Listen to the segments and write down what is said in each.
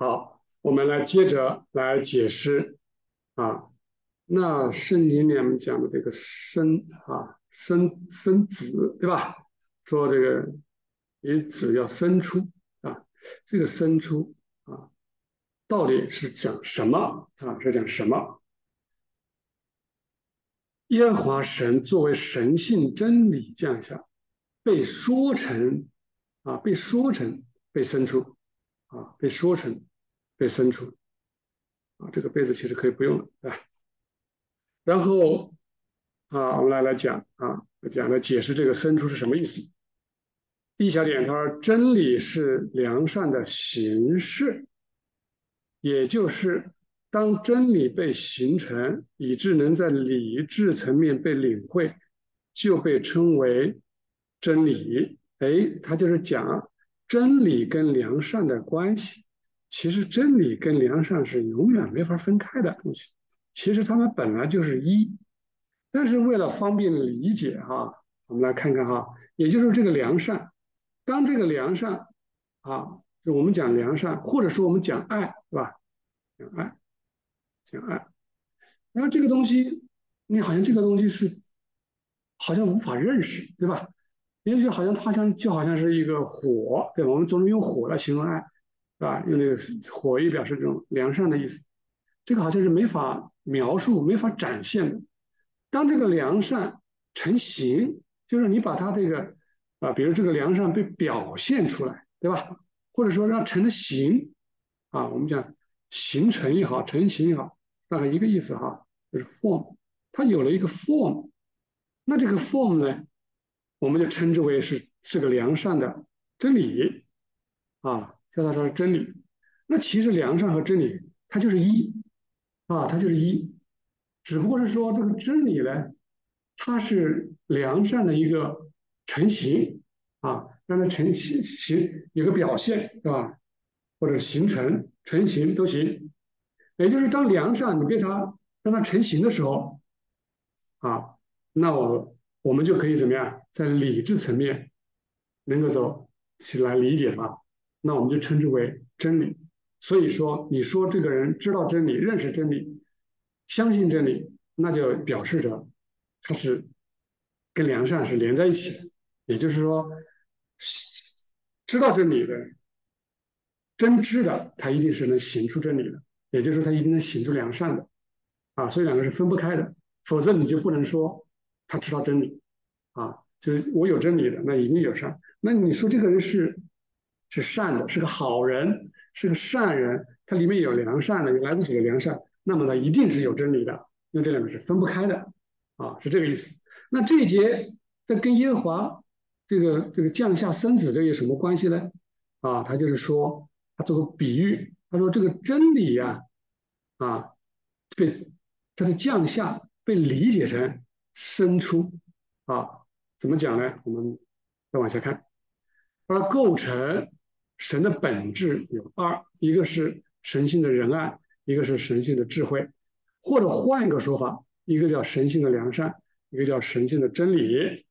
好，我们来接着来解释啊。那圣经里面讲的这个生啊，生生子，对吧？说这个你子要生出啊，这个生出啊，到底是讲什么啊？是讲什么？耶和华神作为神性真理降下，被说成啊，被说成被生出啊，被说成被生出啊，这个被子其实可以不用了，对吧？然后啊，我们来来讲啊，讲来解释这个生出是什么意思。第一小点，他说真理是良善的形式，也就是当真理被形成，以致能在理智层面被领会，就被称为真理。哎，他就是讲真理跟良善的关系。其实真理跟良善是永远没法分开的东西。其实他们本来就是一，但是为了方便理解哈，我们来看看哈，也就是这个良善。当这个良善啊，就我们讲良善，或者说我们讲爱，是吧？讲爱，讲爱。然后这个东西，你好像这个东西是好像无法认识，对吧？也许好像它像就好像是一个火，对吧？我们总是用火来形容爱，是吧？用那个火以表示这种良善的意思。这个好像是没法描述、没法展现的。当这个良善成形，就是你把它这个。啊，比如这个良善被表现出来，对吧？或者说让成了形，啊，我们讲形成也好，成形也好，大概一个意思哈，就是 form，它有了一个 form，那这个 form 呢，我们就称之为是是个良善的真理，啊，叫它说真理。那其实良善和真理它就是一，啊，它就是一，只不过是说这个真理呢，它是良善的一个。成型啊，让它成形形有个表现，是吧？或者形成成型都行。也就是当良善你被它让它成型的时候，啊，那我我们就可以怎么样，在理智层面能够走起来理解它，那我们就称之为真理。所以说，你说这个人知道真理、认识真理、相信真理，那就表示着他是跟良善是连在一起的。也就是说，知道真理的、真知的，他一定是能行出真理的。也就是说，他一定能行出良善的，啊，所以两个是分不开的。否则你就不能说他知道真理，啊，就是我有真理的，那一定有善。那你说这个人是是善的，是个好人，是个善人，他里面有良善的，有来自主的良善，那么呢一定是有真理的。那这两个是分不开的，啊，是这个意思。那这一节在跟耶和华。这个这个降下生子这有什么关系呢？啊，他就是说，他做个比喻，他说这个真理呀，啊，被它的降下被理解成生出，啊，怎么讲呢？我们再往下看，而构成神的本质有二，一个是神性的仁爱，一个是神性的智慧，或者换一个说法，一个叫神性的良善，一个叫神性的真理，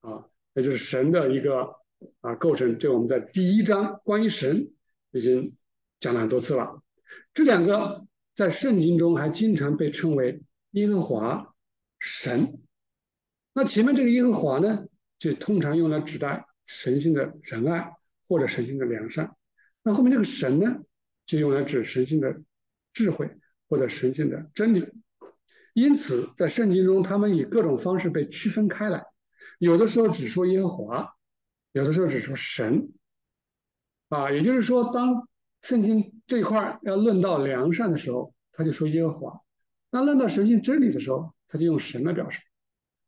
啊。也就是神的一个啊构成，这我们在第一章关于神已经讲了很多次了。这两个在圣经中还经常被称为耶和华神。那前面这个耶和华呢，就通常用来指代神性的仁爱或者神性的良善。那后面这个神呢，就用来指神性的智慧或者神性的真理。因此，在圣经中，他们以各种方式被区分开来。有的时候只说耶和华，有的时候只说神，啊，也就是说，当圣经这一块要论到良善的时候，他就说耶和华；那论到神性真理的时候，他就用神来表示。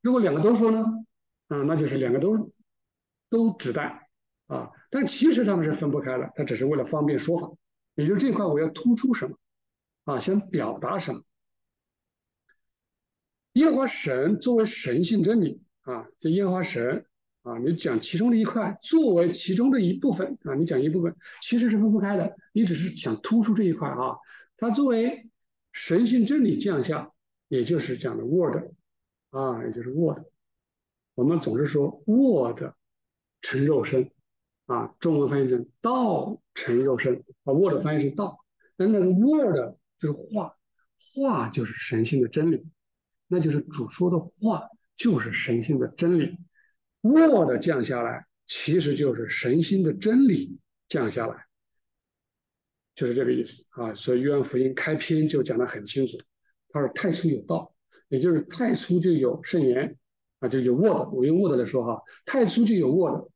如果两个都说呢，啊，那就是两个都都指代啊，但其实他们是分不开的，他只是为了方便说法。也就是这块我要突出什么，啊，想表达什么。耶和华神作为神性真理。啊，这烟花神啊，你讲其中的一块，作为其中的一部分啊，你讲一部分，其实是分不开的。你只是想突出这一块啊，它作为神性真理降下，也就是讲的 word 啊，也就是 word。我们总是说 word 成肉身啊，中文翻译成道成肉身，啊 word 翻译是道那那个 word 就是话，话就是神性的真理，那就是主说的话就是神性的真理。word 降下来，其实就是神性的真理降下来，就是这个意思啊。所以约翰福音开篇就讲得很清楚，他说太初有道，也就是太初就有圣言啊，就有 word。我用 word 来说哈，太初就有 word，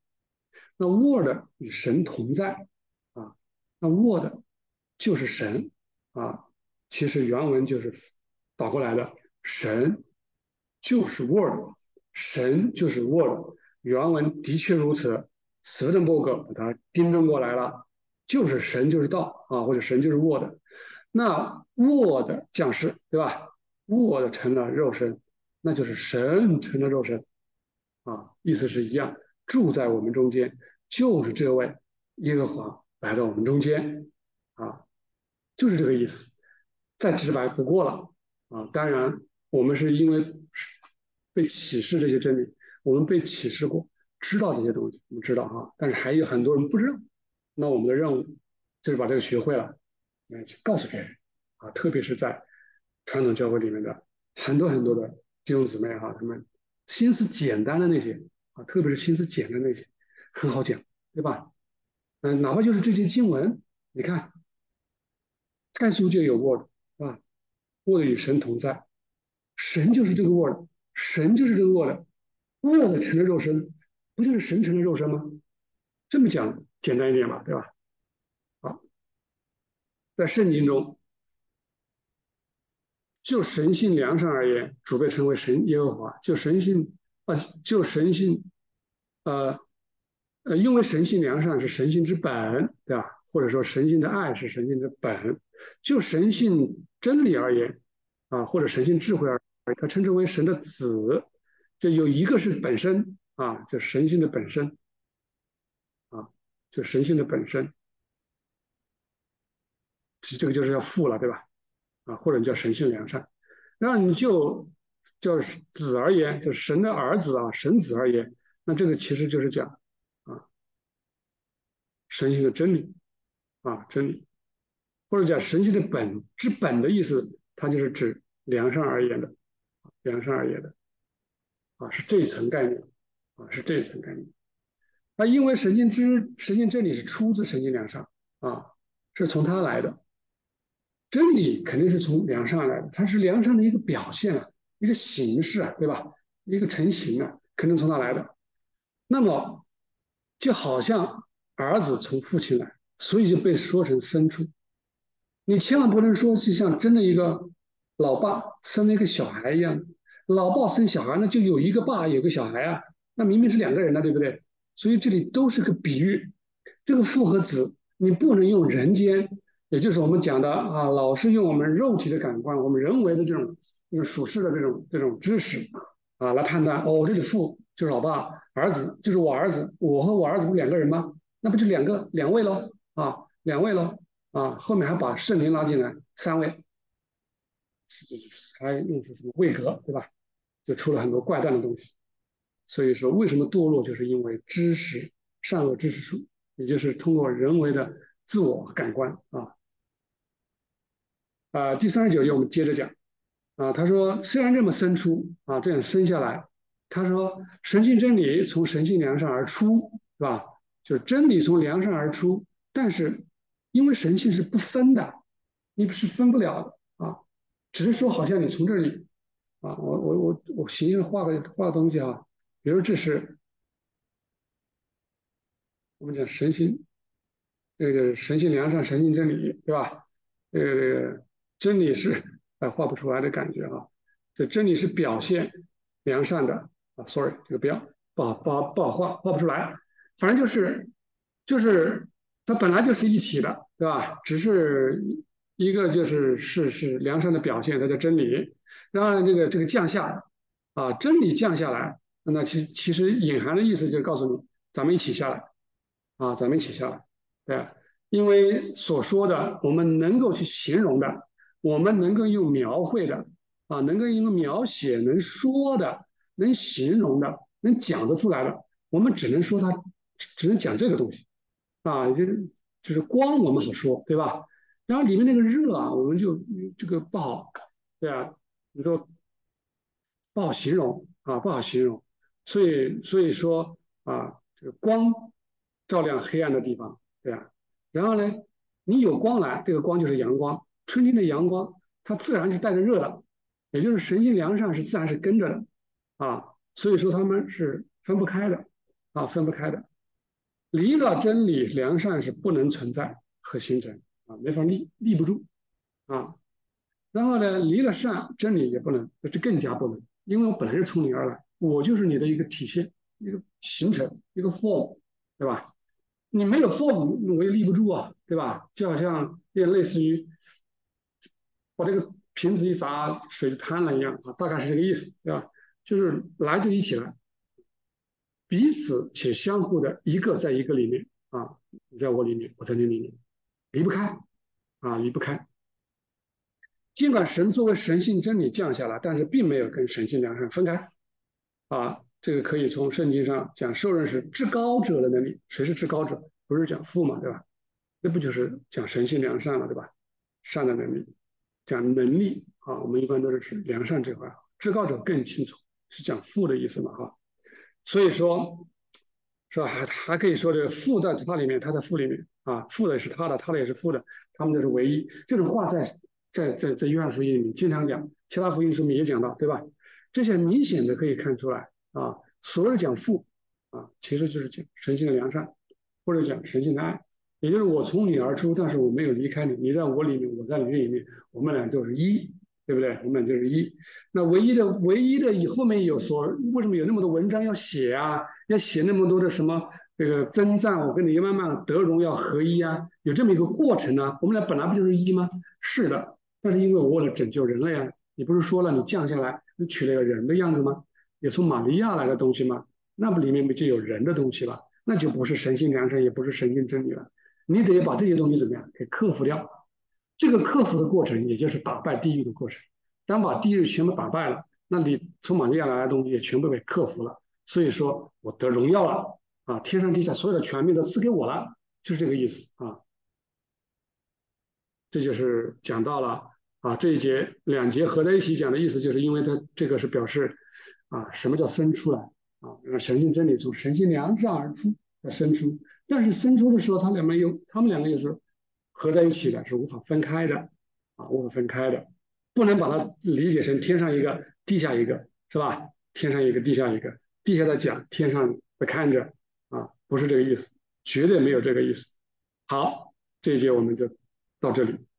那 word 与神同在啊，那 word 就是神啊。其实原文就是倒过来的，神就是 word，神就是 word。原文的确如此，斯滕伯格把它订正过来了，就是神就是道啊，或者神就是 word。那 word 降世，对吧？word 成了肉身，那就是神成了肉身啊，意思是一样，住在我们中间，就是这位耶和华来到我们中间啊，就是这个意思，再直白不过了啊。当然，我们是因为被启示这些真理。我们被启示过，知道这些东西，我们知道哈，但是还有很多人不知道。那我们的任务就是把这个学会了，来去告诉别人啊，特别是在传统教会里面的很多很多的弟兄姊妹哈，他们心思简单的那些啊，特别是心思简单那些，很好讲，对吧？嗯，哪怕就是这些经文，你看，太书就有 word 是吧？word 与神同在，神就是这个 word，神就是这个 word。Word 成了肉身，不就是神成了肉身吗？这么讲简单一点吧，对吧？好，在圣经中，就神性良善而言，主被称为神耶和华；就神性啊，就神性，呃呃，因为神性良善是神性之本，对吧？或者说神性的爱是神性的本。就神性真理而言，啊，或者神性智慧而言，他称之为神的子。就有一个是本身啊，就神性的本身啊，就神性的本身，这个就是要父了，对吧？啊，或者叫神性良善。那你就叫子而言，就是神的儿子啊，神子而言，那这个其实就是讲啊，神性的真理啊，真理，或者讲神性的本之本的意思，它就是指良善而言的，良善而言的。啊，是这一层概念，啊，是这一层概念。那因为神经之神经真理是出自神经良善啊，是从它来的，真理肯定是从良善来的，它是良善的一个表现啊，一个形式啊，对吧？一个成型啊，肯定从哪来的。那么就好像儿子从父亲来，所以就被说成生出。你千万不能说是像真的一个老爸生了一个小孩一样。老爸生小孩，那就有一个爸，有个小孩啊，那明明是两个人呢，对不对？所以这里都是个比喻，这个父和子，你不能用人间，也就是我们讲的啊，老是用我们肉体的感官，我们人为的这种就是属世的这种这种知识啊来判断。哦，这里父就是老爸，儿子就是我儿子，我和我儿子不两个人吗？那不就两个两位喽？啊，两位喽？啊，后面还把圣灵拉进来，三位，还用出什么位格，对吧？就出了很多怪诞的东西，所以说为什么堕落，就是因为知识善恶知识树，也就是通过人为的自我感官啊。啊，第三十九页我们接着讲啊，他说虽然这么生出啊，这样生下来，他说神性真理从神性良善而出，是吧？就是真理从良善而出，但是因为神性是不分的，你不是分不了的啊，只是说好像你从这里。啊，我我我我形象画个画个东西啊，比如这是我们讲神性，这个神性良善，神性真理，对吧？这个这个真理是哎画不出来的感觉啊，这真理是表现良善的啊，sorry，这个不要不好不好不好画画不出来，反正就是就是它本来就是一体的，对吧？只是一个就是是是良善的表现，它叫真理。然后这个这个降下，啊，真理降下来，那其其实隐含的意思就是告诉你，咱们一起下来，啊，咱们一起下来，对，因为所说的，我们能够去形容的，我们能够用描绘的，啊，能够用描写、能说的、能形容的、能讲得出来的，我们只能说它，只能讲这个东西，啊，就就是光我们好说，对吧？然后里面那个热啊，我们就这个不好，对啊，你说不好形容啊，不好形容。所以所以说啊，这个光照亮黑暗的地方，对啊。然后呢，你有光来，这个光就是阳光，春天的阳光，它自然是带着热的，也就是神性良善是自然是跟着的啊。所以说他们是分不开的啊，分不开的。离了真理，良善是不能存在和形成啊，没法立立不住啊。然后呢，离了善，真理也不能，这更加不能，因为我本来是从你而来，我就是你的一个体现，一个形成，一个 form，对吧？你没有 form，我也立不住啊，对吧？就好像有点类似于把这个瓶子一砸，水就瘫了一样啊，大概是这个意思，对吧？就是来就一起来。彼此且相互的一个在一个里面啊，你在我里面，我在你里面，离不开啊，离不开。尽管神作为神性真理降下来，但是并没有跟神性良善分开啊。这个可以从圣经上讲，受任是至高者的能力。谁是至高者？不是讲父嘛，对吧？那不就是讲神性良善了，对吧？善的能力，讲能力啊。我们一般都是指良善这块，至高者更清楚，是讲父的意思嘛，哈。所以说，是吧？还还可以说这个父在他里面，他在父里面啊，父的也是他的，他的也是父的，他们就是唯一。这种话在在在在约翰福音里面经常讲，其他福音书里面也讲到，对吧？这些明显的可以看出来啊，所有讲父啊，其实就是讲神性的良善，或者讲神性的爱，也就是我从你而出，但是我没有离开你，你在我里面，我在你里面，我们俩就是一。对不对？我们俩就是一，那唯一的、唯一的，以后面有说，为什么有那么多文章要写啊？要写那么多的什么这个征战？我跟你慢慢德荣要合一啊，有这么一个过程啊？我们俩本来不就是一吗？是的，但是因为我为了拯救人类啊，你不是说了你降下来，你取了个人的样子吗？也从玛利亚来的东西吗？那不里面不就有人的东西了？那就不是神性良善，也不是神性真理了。你得把这些东西怎么样给克服掉？这个克服的过程，也就是打败地狱的过程。当把地狱全部打败了，那你从玛利亚来的东西也全部被克服了。所以说我得荣耀了啊！天上地下所有的权柄都赐给我了，就是这个意思啊。这就是讲到了啊这一节两节合在一起讲的意思，就是因为它这个是表示啊什么叫生出来啊？让神性真理从神性良善而出要生出，但是生出的时候，它两边有，它们两个也是。合在一起的是无法分开的，啊，无法分开的，不能把它理解成天上一个，地下一个，是吧？天上一个，地下一个，地下在讲，天上在看着，啊，不是这个意思，绝对没有这个意思。好，这一节我们就到这里。